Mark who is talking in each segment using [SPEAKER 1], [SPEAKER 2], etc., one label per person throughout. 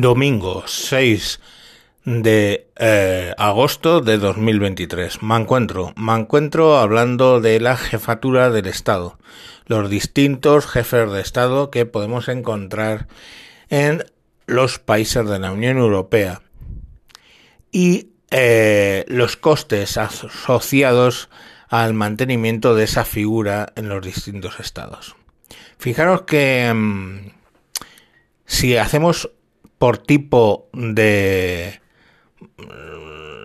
[SPEAKER 1] Domingo 6 de eh, agosto de 2023. Me encuentro, me encuentro hablando de la jefatura del Estado, los distintos jefes de Estado que podemos encontrar en los países de la Unión Europea y eh, los costes asociados al mantenimiento de esa figura en los distintos estados. Fijaros que mm, si hacemos por tipo de,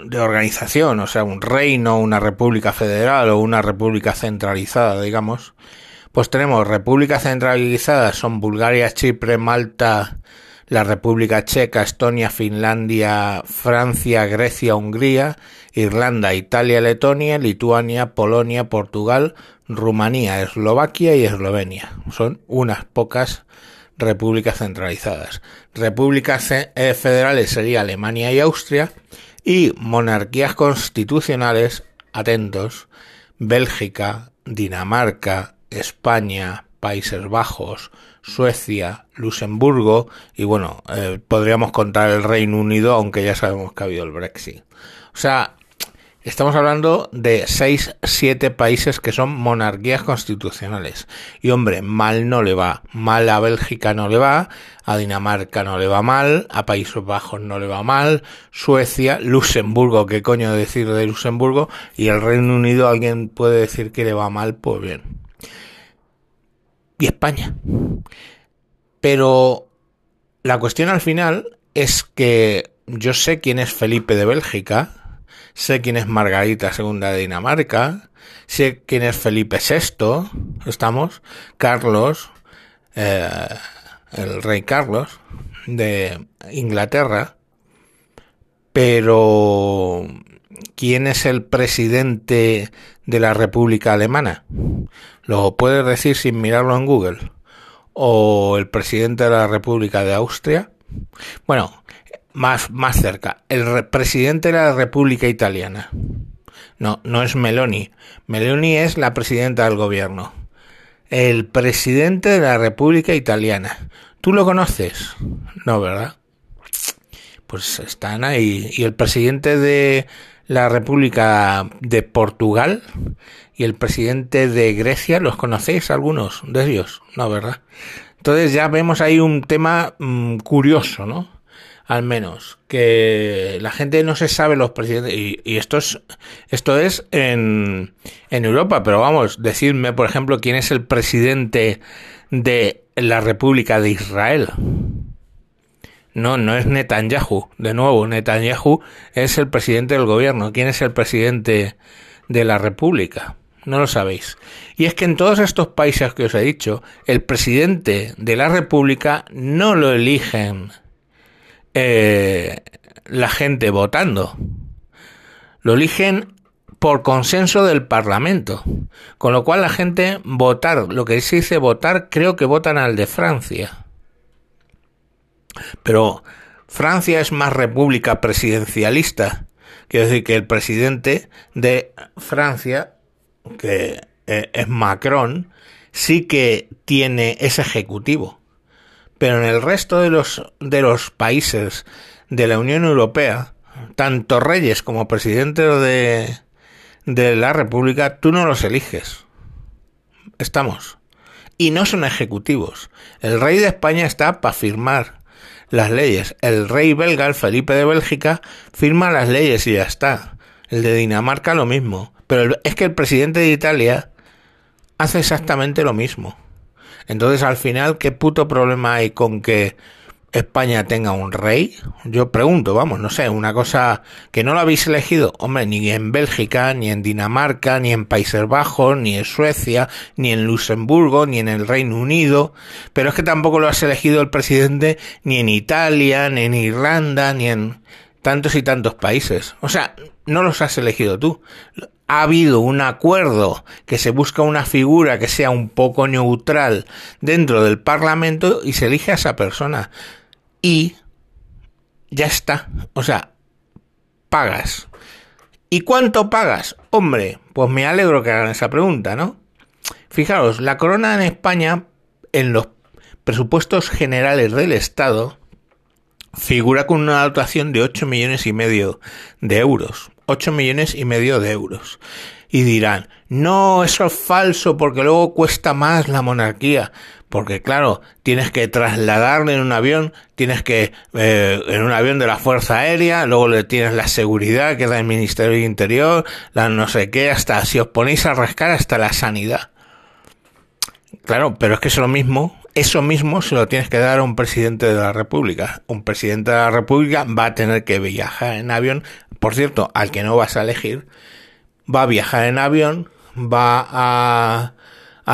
[SPEAKER 1] de organización, o sea, un reino, una república federal o una república centralizada, digamos, pues tenemos repúblicas centralizadas, son Bulgaria, Chipre, Malta, la República Checa, Estonia, Finlandia, Francia, Grecia, Hungría, Irlanda, Italia, Letonia, Lituania, Polonia, Portugal, Rumanía, Eslovaquia y Eslovenia. Son unas pocas repúblicas centralizadas. Repúblicas eh, federales sería Alemania y Austria y monarquías constitucionales, atentos, Bélgica, Dinamarca, España, Países Bajos, Suecia, Luxemburgo y bueno, eh, podríamos contar el Reino Unido, aunque ya sabemos que ha habido el Brexit. O sea, Estamos hablando de 6, 7 países que son monarquías constitucionales. Y hombre, mal no le va. Mal a Bélgica no le va, a Dinamarca no le va mal, a Países Bajos no le va mal, Suecia, Luxemburgo, ¿qué coño decir de Luxemburgo? Y el Reino Unido, alguien puede decir que le va mal, pues bien. Y España. Pero la cuestión al final es que yo sé quién es Felipe de Bélgica, sé quién es Margarita II de Dinamarca, sé quién es Felipe VI, estamos, Carlos, eh, el rey Carlos de Inglaterra, pero ¿quién es el presidente de la República Alemana? ¿Lo puedes decir sin mirarlo en Google? ¿O el presidente de la República de Austria? Bueno, más, más cerca, el presidente de la República Italiana. No, no es Meloni. Meloni es la presidenta del gobierno. El presidente de la República Italiana. ¿Tú lo conoces? No, ¿verdad? Pues están ahí. ¿Y el presidente de la República de Portugal? ¿Y el presidente de Grecia? ¿Los conocéis algunos de ellos? No, ¿verdad? Entonces ya vemos ahí un tema mm, curioso, ¿no? Al menos, que la gente no se sabe los presidentes, y, esto es, esto es en, en Europa, pero vamos, decidme, por ejemplo, quién es el presidente de la República de Israel. No, no es Netanyahu. De nuevo, Netanyahu es el presidente del gobierno. ¿Quién es el presidente de la República? No lo sabéis. Y es que en todos estos países que os he dicho, el presidente de la República no lo eligen eh, la gente votando. Lo eligen por consenso del Parlamento. Con lo cual la gente votar, lo que se dice votar, creo que votan al de Francia. Pero Francia es más república presidencialista. Quiero decir que el presidente de Francia, que eh, es Macron, sí que tiene ese ejecutivo. Pero en el resto de los, de los países de la Unión Europea, tanto reyes como presidentes de, de la República, tú no los eliges. Estamos. Y no son ejecutivos. El rey de España está para firmar las leyes. El rey belga, el Felipe de Bélgica, firma las leyes y ya está. El de Dinamarca lo mismo. Pero es que el presidente de Italia hace exactamente lo mismo. Entonces, al final, ¿qué puto problema hay con que España tenga un rey? Yo pregunto, vamos, no sé, una cosa que no lo habéis elegido, hombre, ni en Bélgica, ni en Dinamarca, ni en Países Bajos, ni en Suecia, ni en Luxemburgo, ni en el Reino Unido, pero es que tampoco lo has elegido el presidente ni en Italia, ni en Irlanda, ni en tantos y tantos países. O sea, no los has elegido tú ha habido un acuerdo que se busca una figura que sea un poco neutral dentro del Parlamento y se elige a esa persona. Y ya está. O sea, pagas. ¿Y cuánto pagas? Hombre, pues me alegro que hagan esa pregunta, ¿no? Fijaros, la corona en España, en los presupuestos generales del Estado, figura con una dotación de 8 millones y medio de euros. 8 millones y medio de euros. Y dirán, no, eso es falso porque luego cuesta más la monarquía. Porque claro, tienes que trasladarle en un avión, tienes que, eh, en un avión de la Fuerza Aérea, luego le tienes la seguridad que da el Ministerio de Interior, la no sé qué, hasta si os ponéis a rascar hasta la sanidad. Claro, pero es que es lo mismo, eso mismo se lo tienes que dar a un presidente de la República. Un presidente de la República va a tener que viajar en avión, por cierto, al que no vas a elegir, va a viajar en avión, va a,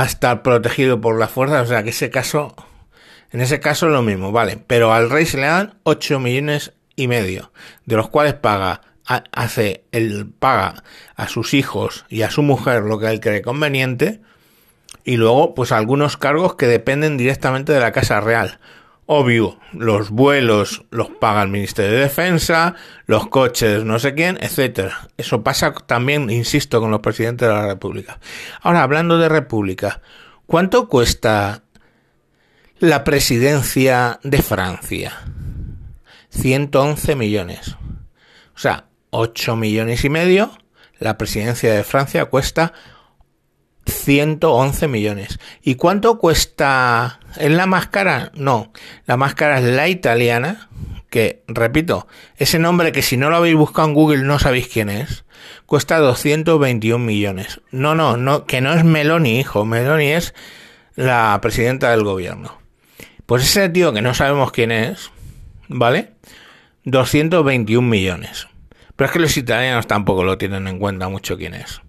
[SPEAKER 1] estar protegido por la fuerza, o sea que ese caso, en ese caso es lo mismo, vale, pero al rey se le dan 8 millones y medio, de los cuales paga hace el paga a sus hijos y a su mujer lo que él cree conveniente y luego pues algunos cargos que dependen directamente de la Casa Real. Obvio, los vuelos los paga el Ministerio de Defensa, los coches no sé quién, etcétera. Eso pasa también, insisto, con los presidentes de la República. Ahora, hablando de República, ¿cuánto cuesta la presidencia de Francia? 111 millones. O sea, 8 millones y medio. La presidencia de Francia cuesta 111 millones. ¿Y cuánto cuesta? ¿Es la máscara? No, la máscara es la italiana, que, repito, ese nombre que si no lo habéis buscado en Google no sabéis quién es, cuesta 221 millones. No, no, no, que no es Meloni, hijo, Meloni es la presidenta del gobierno. Pues ese tío que no sabemos quién es, ¿vale? 221 millones. Pero es que los italianos tampoco lo tienen en cuenta mucho quién es.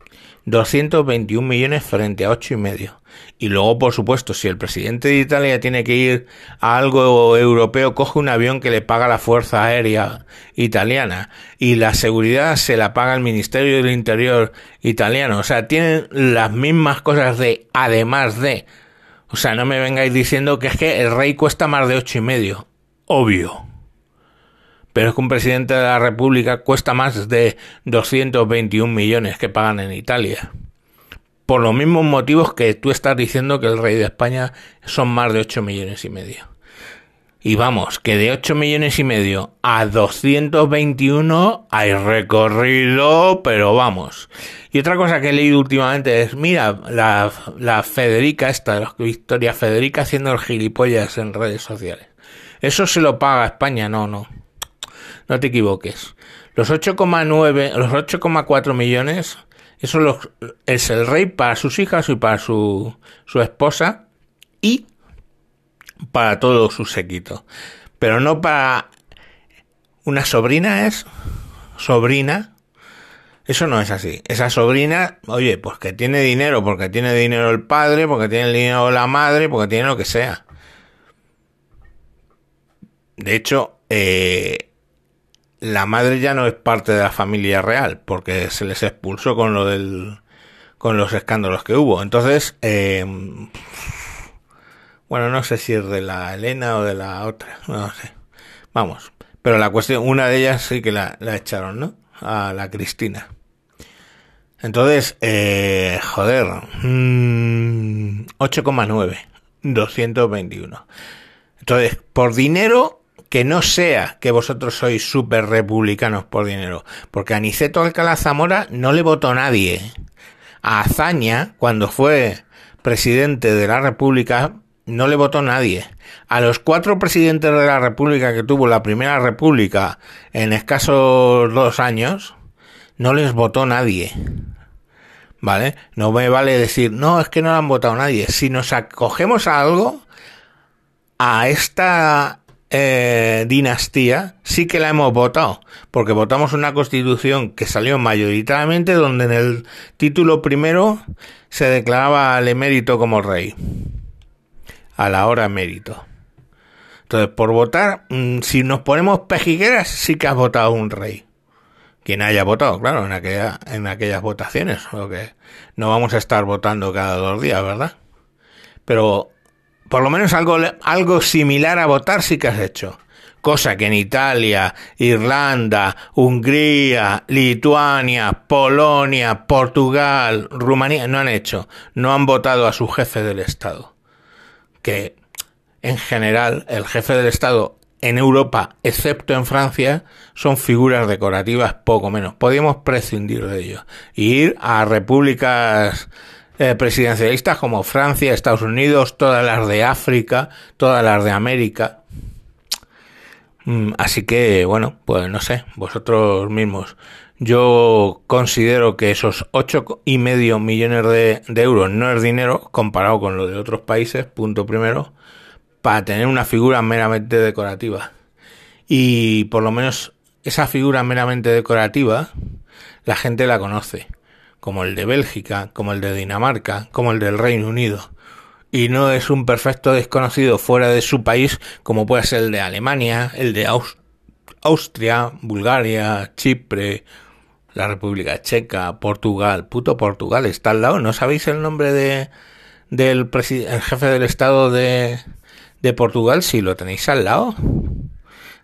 [SPEAKER 1] 221 millones frente a 8 y medio. Y luego, por supuesto, si el presidente de Italia tiene que ir a algo europeo, coge un avión que le paga la Fuerza Aérea italiana y la seguridad se la paga el Ministerio del Interior italiano. O sea, tienen las mismas cosas de además de. O sea, no me vengáis diciendo que es que el rey cuesta más de ocho y medio. Obvio pero es que un presidente de la República cuesta más de 221 millones que pagan en Italia. Por los mismos motivos que tú estás diciendo que el rey de España son más de 8 millones y medio. Y vamos, que de 8 millones y medio a 221 hay recorrido, pero vamos. Y otra cosa que he leído últimamente es, mira, la, Federica esta, Victoria Federica haciendo el gilipollas en redes sociales. Eso se lo paga España, no, no no te equivoques. Los 8,9, los 8,4 millones, eso es el rey para sus hijas y para su, su esposa y para todo su séquito. Pero no para una sobrina es sobrina. Eso no es así. Esa sobrina, oye, pues que tiene dinero, porque tiene dinero el padre, porque tiene dinero la madre, porque tiene lo que sea. De hecho, eh, la madre ya no es parte de la familia real, porque se les expulsó con lo del con los escándalos que hubo. Entonces, eh, bueno, no sé si es de la Elena o de la otra, no sé. Vamos, pero la cuestión, una de ellas sí que la, la echaron, ¿no? A la Cristina. Entonces, eh, joder, 8,9, mm, 221. Entonces, por dinero que no sea que vosotros sois súper republicanos por dinero, porque a Niceto Alcalá Zamora no le votó nadie. A Azaña, cuando fue presidente de la República, no le votó nadie. A los cuatro presidentes de la República que tuvo la Primera República en escasos dos años, no les votó nadie. ¿Vale? No me vale decir, no, es que no le han votado nadie. Si nos acogemos a algo, a esta eh, dinastía sí que la hemos votado, porque votamos una constitución que salió mayoritariamente donde en el título primero se declaraba al emérito como rey, a la hora emérito. Entonces, por votar, mm, si nos ponemos pejigueras, sí que has votado un rey. Quien haya votado, claro, en, aquella, en aquellas votaciones, que no vamos a estar votando cada dos días, ¿verdad? Pero por lo menos algo, algo similar a votar sí que has hecho. Cosa que en Italia, Irlanda, Hungría, Lituania, Polonia, Portugal, Rumanía no han hecho. No han votado a su jefe del Estado. Que en general el jefe del Estado en Europa, excepto en Francia, son figuras decorativas poco menos. Podríamos prescindir de ello. Ir a repúblicas eh, presidencialistas como Francia, Estados Unidos, todas las de África, todas las de América. Mm, así que, bueno, pues no sé, vosotros mismos. Yo considero que esos ocho y medio millones de, de euros no es dinero comparado con lo de otros países, punto primero para tener una figura meramente decorativa. Y por lo menos esa figura meramente decorativa, la gente la conoce, como el de Bélgica, como el de Dinamarca, como el del Reino Unido. Y no es un perfecto desconocido fuera de su país, como puede ser el de Alemania, el de Austria, Bulgaria, Chipre, la República Checa, Portugal. Puto Portugal está al lado. ¿No sabéis el nombre de del jefe del Estado de, de Portugal si lo tenéis al lado.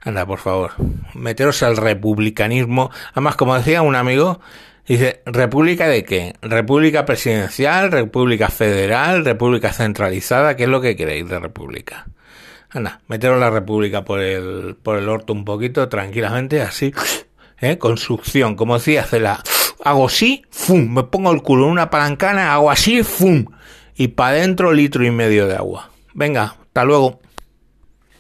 [SPEAKER 1] Anda, por favor, meteros al republicanismo. Además, como decía un amigo, dice, ¿república de qué? ¿República presidencial? ¿República federal? ¿República centralizada? ¿Qué es lo que queréis de república? Anda, meteros la república por el, por el orto un poquito, tranquilamente, así, ¿eh? Con succión, como decía la Hago así, ¡fum! Me pongo el culo en una palancana, hago así, ¡fum! Y para adentro litro y medio de agua. Venga, hasta luego.